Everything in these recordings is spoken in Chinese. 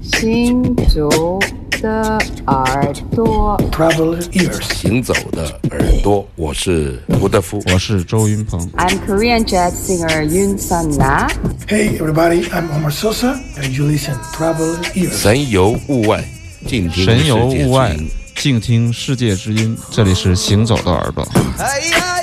行走的耳朵，Travel ears，行走的耳朵，我是吴德夫，我是周云鹏。I'm Korean jazz singer Yun Sun Na. Hey everybody, I'm Omar Sosa, and you listen Travel ears。神游物外，静听神游物外，静听世界之音。这里是行走的耳朵。哎呀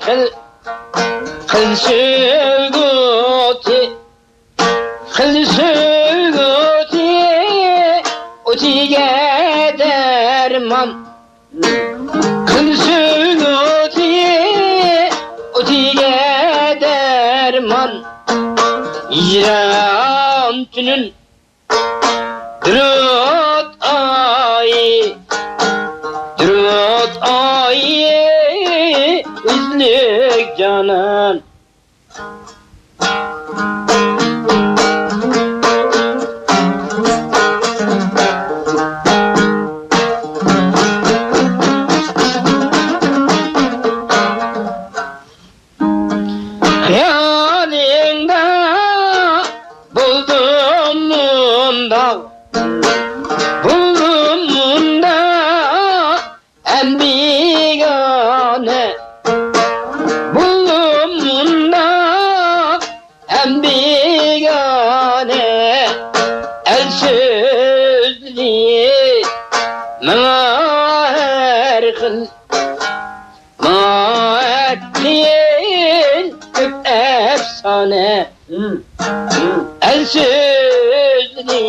خل خل سوغوتي خل سوغوتي أتيجا درمم خل سوغوتي أتيجا درمم يرام تنن درم tiếc cho nên Thank you. صنع أرشدني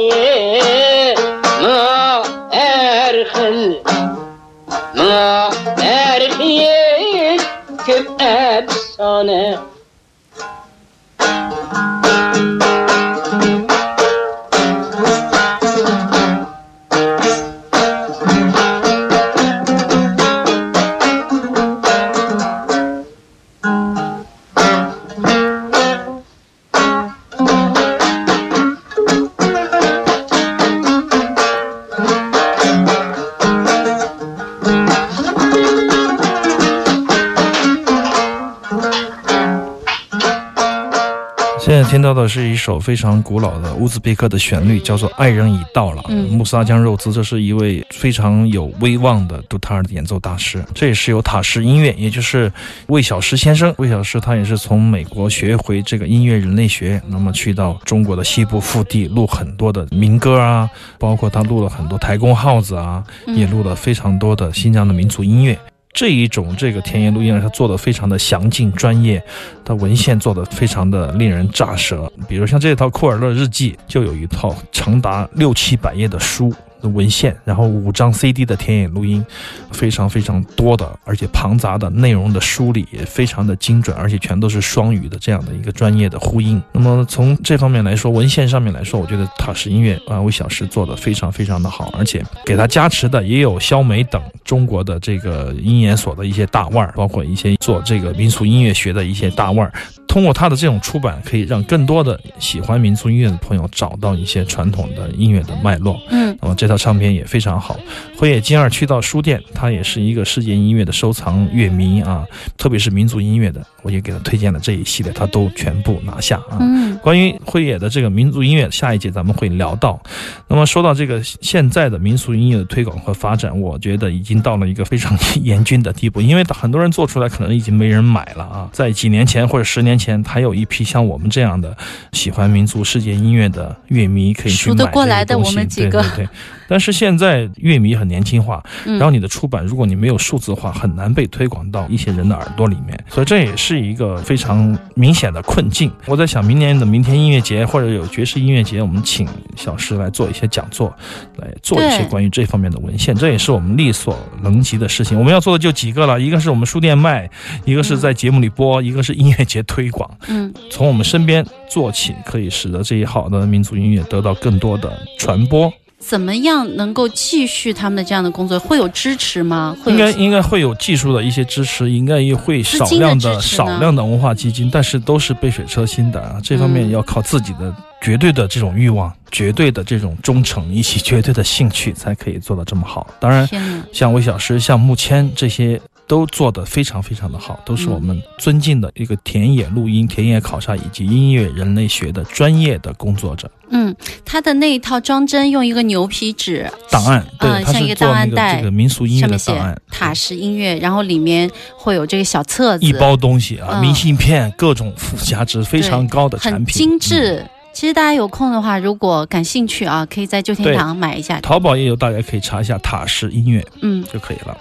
的是一首非常古老的乌兹别克的旋律，叫做《爱人已到了》。穆萨江肉孜，这是一位非常有威望的杜塔尔的演奏大师。这也是由塔什音乐，也就是魏小石先生。魏小石他也是从美国学回这个音乐人类学，那么去到中国的西部腹地录很多的民歌啊，包括他录了很多台公号子啊，也录了非常多的新疆的民族音乐。这一种这个田野录音，它做的非常的详尽专业，它文献做的非常的令人咋舌。比如像这套库尔勒日记，就有一套长达六七百页的书。文献，然后五张 CD 的田野录音，非常非常多的，而且庞杂的内容的梳理也非常的精准，而且全都是双语的这样的一个专业的呼应。那么从这方面来说，文献上面来说，我觉得塔什音乐啊为小石做的非常非常的好，而且给他加持的也有肖梅等中国的这个音研所的一些大腕儿，包括一些做这个民俗音乐学的一些大腕儿。通过他的这种出版，可以让更多的喜欢民族音乐的朋友找到一些传统的音乐的脉络。嗯，那么这套。套唱片也非常好。辉野金二去到书店，他也是一个世界音乐的收藏乐迷啊，特别是民族音乐的，我也给他推荐了这一系列，他都全部拿下啊。嗯关于辉野的这个民族音乐，下一节咱们会聊到。那么说到这个现在的民俗音乐的推广和发展，我觉得已经到了一个非常严峻的地步，因为很多人做出来可能已经没人买了啊。在几年前或者十年前，还有一批像我们这样的喜欢民族世界音乐的乐迷可以去数得买过来的这个东西我们几个对对对。但是现在乐迷很年轻化，嗯然后你的出版，如果你没有数字化，很难被推广到一些人的耳朵里面，所以这也是一个非常明显的困境。我在想，明年的明天音乐节或者有爵士音乐节，我们请小石来做一些讲座，来做一些关于这方面的文献，这也是我们力所能及的事情。我们要做的就几个了，一个是我们书店卖，一个是在节目里播，一个是音乐节推广。嗯，从我们身边做起，可以使得这一好的民族音乐得到更多的传播。怎么样能够继续他们的这样的工作？会有支持吗？会应该应该会有技术的一些支持，应该也会少量的少量的文化基金，但是都是杯水车薪的啊。这方面嗯要靠自己的绝对的这种欲望、绝对的这种忠诚以及绝对的兴趣，才可以做到这么好。当然，像魏小师、像木谦这些。都做得非常非常的好，都是我们尊敬的一个田野录音、田野考察以及音乐人类学的专业的工作者。嗯，他的那一套装帧用一个牛皮纸档案，对，嗯像一个档案袋这个民俗音乐的档案，塔式音乐，然后里面会有这个小册子，一包东西啊，嗯明信片，各种附加值非常高的产品，嗯精致。其实大家有空的话，如果感兴趣啊，可以在旧天堂买一下。淘宝也有，大家可以查一下塔式音乐嗯，就可以了。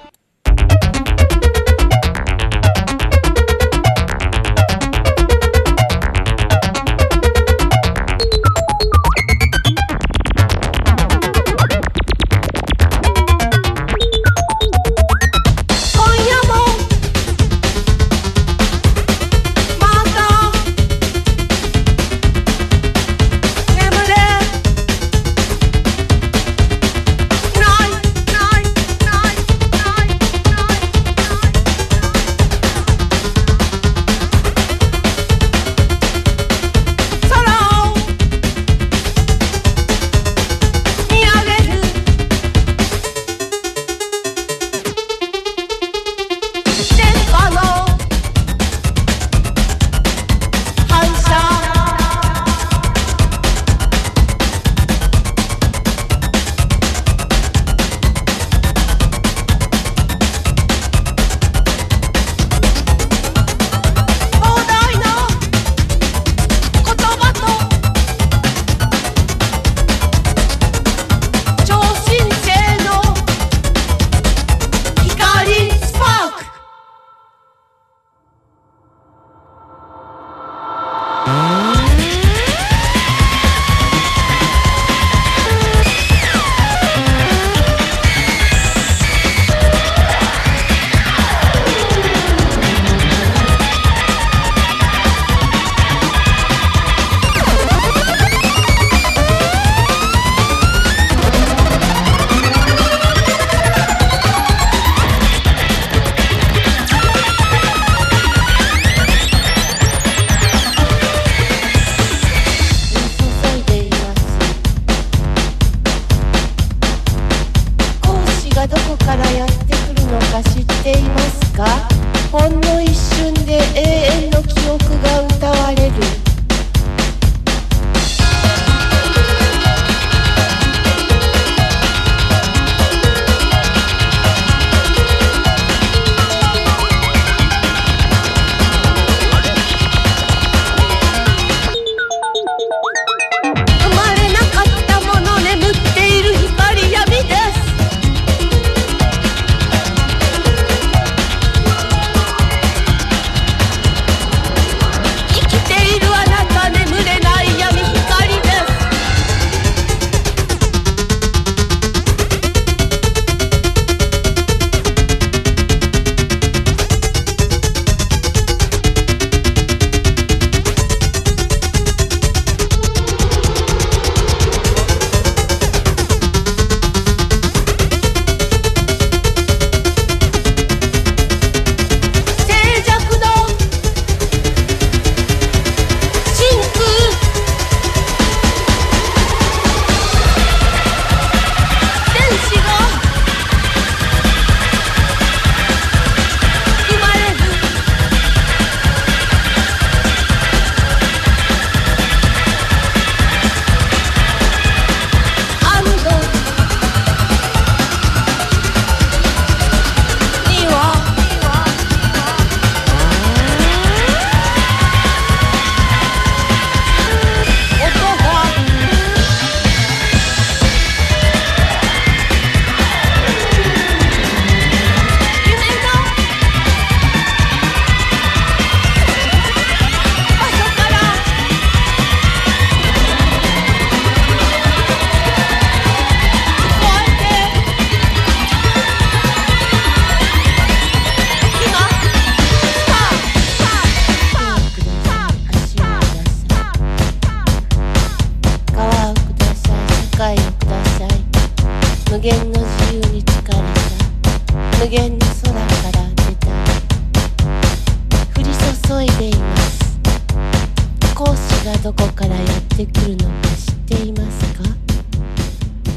からやってくるのか知っていますか？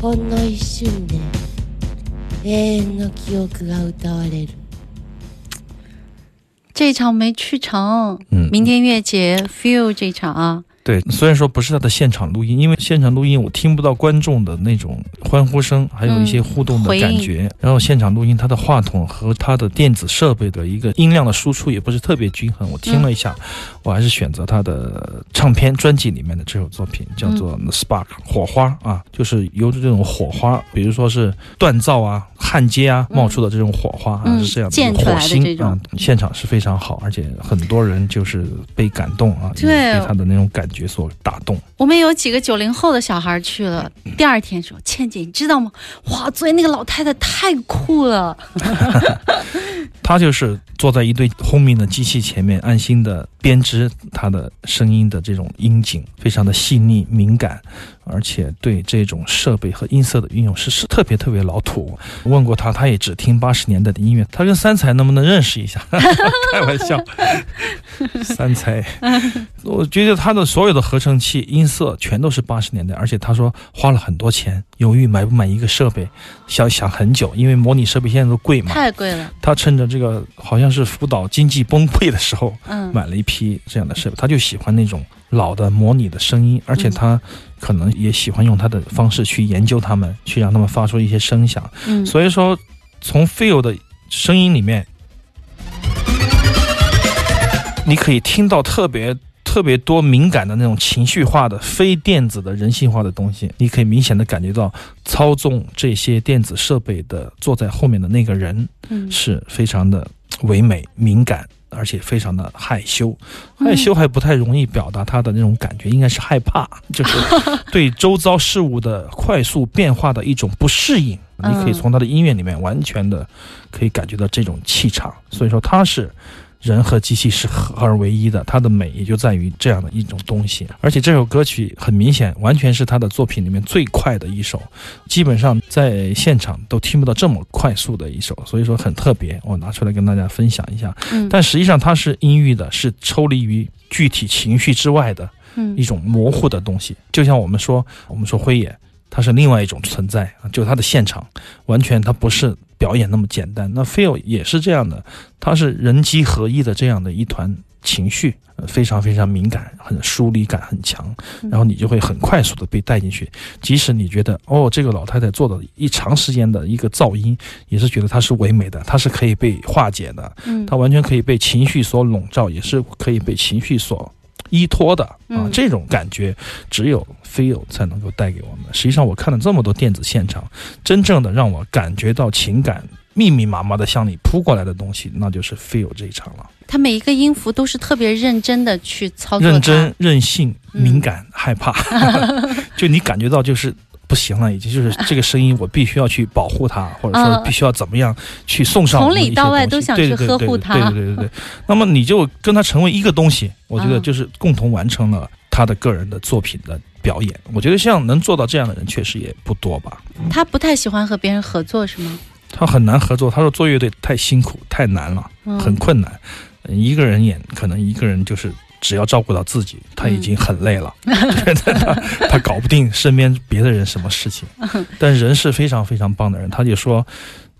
ほんの一瞬で永遠の記憶が歌われる。这一场没去成，嗯。明天音乐节 feel 这场。啊，对，虽然说不是他的现场录音，因为现场录音我听不到观众的那种欢呼声，还有一些互动的感觉。然后现场录音，他的话筒和他的电子设备的一个音量的输出也不是特别均衡。我听了一下，我还是选择他的唱片专辑里面的这首作品，叫做《Spark》火花啊，就是由这种火花，比如说是锻造啊、焊接啊冒出的这种火花啊，嗯是这样的火星啊，现场是非常好，而且很多人就是被感动啊，对被他的那种感觉所打动。我们有几个九零后的小孩去了，第二天说：“倩姐，你知道吗？哇，昨天那个老太太太酷了。他就是坐在一堆轰鸣的机器前面，安心的编织他的声音的这种音景，非常的细腻敏感，而且对这种设备和音色的运用是是特别特别老土。问过他，他也只听八十年代的音乐。他跟三才能不能认识一下？开玩笑，三才，我觉得他的所有的合成器音色全都是八十年代，而且他说花了很多钱，犹豫买不买一个设备，想想很久，因为模拟设备现在都贵嘛。太贵了。他趁着这个好像是福岛经济崩溃的时候，嗯，买了一批这样的设备。他就喜欢那种老的模拟的声音，而且他可能也喜欢用他的方式去研究他们，去让他们发出一些声响。嗯，所以说，从 feel 的声音里面，你可以听到特别。特别多敏感的那种情绪化的、非电子的人性化的东西，你可以明显的感觉到操纵这些电子设备的坐在后面的那个人，嗯是非常的唯美、敏感，而且非常的害羞。嗯害羞还不太容易表达他的那种感觉，应该是害怕，就是对周遭事物的快速变化的一种不适应。嗯你可以从他的音乐里面完全的可以感觉到这种气场，所以说他是。人和机器是合而为一的，它的美也就在于这样的一种东西。而且这首歌曲很明显，完全是他的作品里面最快的一首，基本上在现场都听不到这么快速的一首，所以说很特别。我拿出来跟大家分享一下。嗯但实际上它是阴郁的，是抽离于具体情绪之外的嗯一种模糊的东西。就像我们说，我们说辉野，它是另外一种存在啊，就它的现场完全它不是表演那么简单。那 feel 也是这样的，它是人机合一的这样的一团情绪，呃非常非常敏感，很疏离感很强，然后你就会很快速的被带进去。即使你觉得哦，这个老太太做的一长时间的一个噪音，也是觉得它是唯美的，它是可以被化解的，嗯它完全可以被情绪所笼罩，也是可以被情绪所依托的啊嗯。这种感觉只有 feel 才能够带给我们。实际上，我看了这么多电子现场，真正的让我感觉到情感密密麻麻的向你扑过来的东西，那就是 feel 这一场了。他每一个音符都是特别认真的去操作，认真、任性、嗯敏感、害怕，就你感觉到就是。不行了，已经就是这个声音，我必须要去保护它，或者说嗯必须要怎么样去送上从里到外都想去对对对对呵护它对对对对对。那么你就跟他成为一个东西，我觉得嗯就是共同完成了他的个人的作品的表演。我觉得像能做到这样的人，确实也不多吧。他不太喜欢和别人合作，是吗？他很难合作，他说做乐队太辛苦、太难了，嗯很困难。一个人演，可能一个人就是只要照顾到自己，他已经很累了，他他搞不定身边别的人什么事情。但人是非常非常棒的人，他就说。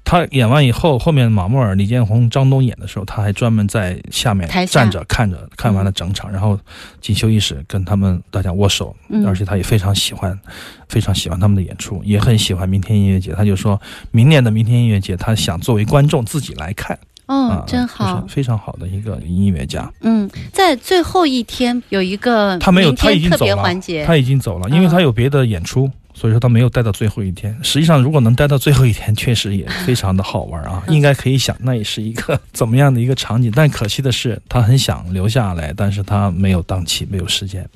他演完以后，后面马木尔、李建宏、张东演的时候，他还专门在下面站着看着，看完了整场，然后进休息室跟他们大家握手，嗯而且他也非常喜欢，非常喜欢他们的演出，也很喜欢明天音乐节。他就说明年的明天音乐节，他想作为观众自己来看，嗯，啊，真好就是。非常好的一个音乐家。嗯，在最后一天有一个他没有，他已经走了他已经走了，因为嗯他有别的演出，所以说他没有待到最后一天。实际上，如果能待到最后一天，确实也非常的好玩啊，嗯 应该可以想，那也是一个 怎么样的一个场景。但可惜的是，他很想留下来，但是他没有档期，没有时间。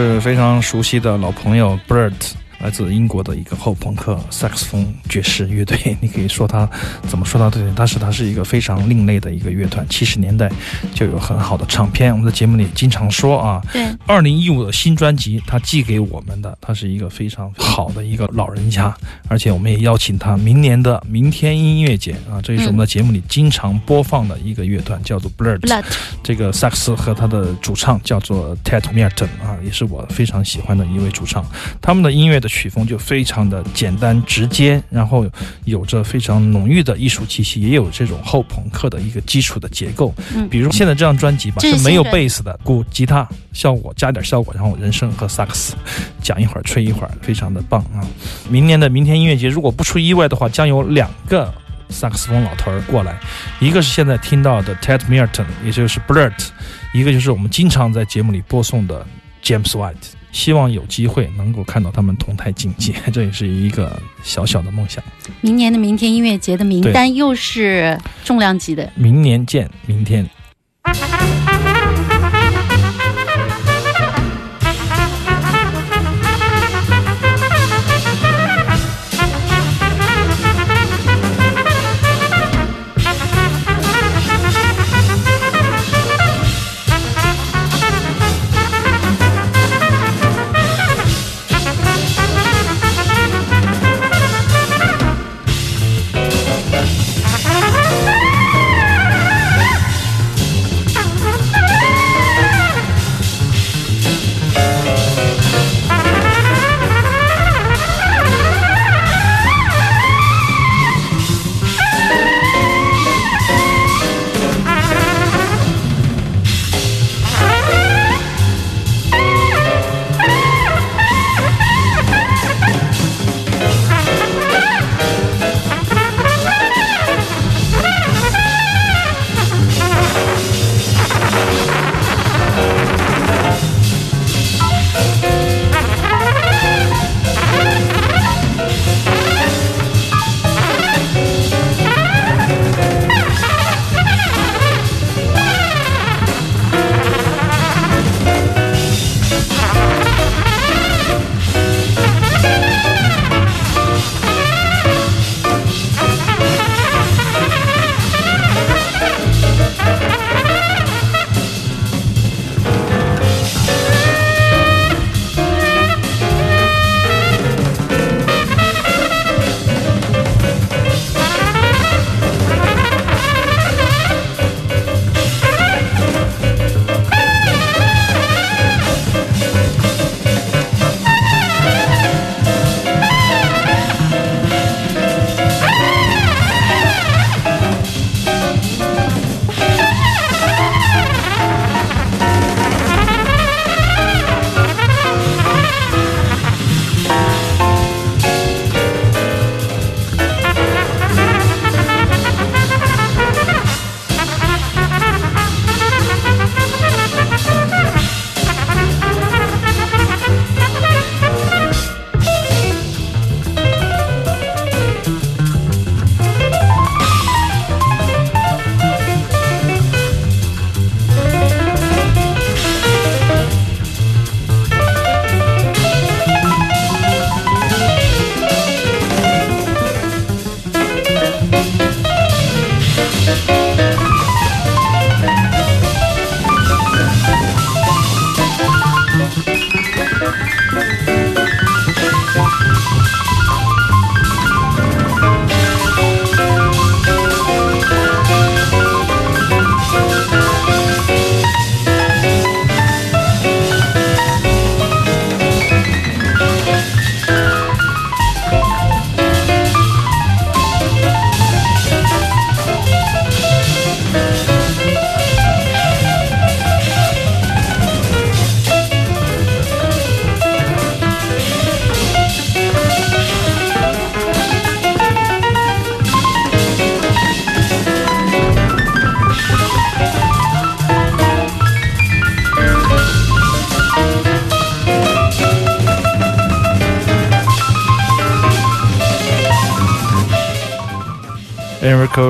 是非常熟悉的老朋友 Bird，来自英国的一个后朋克萨克斯风爵士乐队。你可以说它怎么说它对，但是它是一个非常另类的一个乐团。七十年代就有很好的唱片，我们的节目里经常说啊。对，二零一五的新专辑，他寄给我们的，他是一个非常好的一个老人家，而且我们也邀请他明年的明天音乐节啊，这也是我们的节目里经常播放的一个乐团，叫做。Blood 这个萨克斯和他的主唱叫做 Ted Merton 啊，也是我非常喜欢的一位主唱。他们的音乐的曲风就非常的简单直接，然后有着非常浓郁的艺术气息，也有这种后朋克的一个基础的结构。嗯比如现在这张专辑吧，是是没有贝斯的，鼓、吉他效果加点效果，然后人声和萨克斯讲一会儿吹一会儿，非常的棒啊！明年的明天音乐节，如果不出意外的话，将有两个萨克斯风老头儿过来，一个是现在听到的 Ted Merton，也就是 Blurt，一个就是我们经常在节目里播送的 James White。希望有机会能够看到他们同台竞技，这也是一个小小的梦想。明年的明天音乐节的名单又是重量级的。明年见，明天。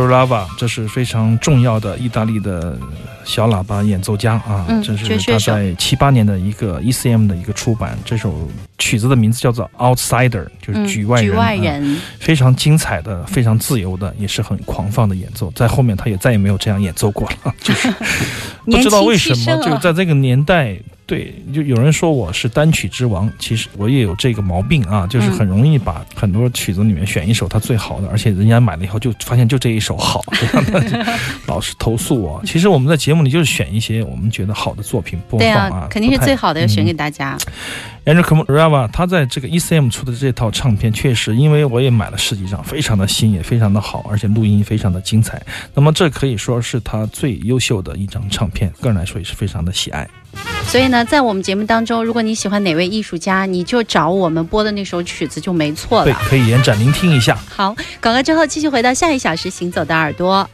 Lava，这是非常重要的意大利的小喇叭演奏家啊，嗯这是他在七八年的一个 ECM 的一个出版。这首曲子的名字叫做 Outsider，就是嗯，局外人。局外啊，非常精彩的、非常自由的，也是很狂放的演奏。在后面他也再也没有这样演奏过了，就是 不知道为什么，就在这个年代，对，就有人说我是单曲之王，其实我也有这个毛病啊，就是很容易把很多曲子里面选一首他最好的，而且人家买了以后就发现就这一首好，这样的就老是投诉我。其实我们在节目里就是选一些我们觉得好的作品播放啊，，啊肯定是最好的，要选给嗯大家。Enrico Rava，他在这个 ECM 出的这套唱片，确实，因为我也买了十几张，非常的新，也非常的好，而且录音非常的精彩。那么这可以说是他最优秀的一张唱片，个人来说也是非常的喜爱。所以呢，在我们节目当中，如果你喜欢哪位艺术家，你就找我们播的那首曲子就没错了对，可以延展聆听一下。好，广告之后继续回到下一小时行走的耳朵。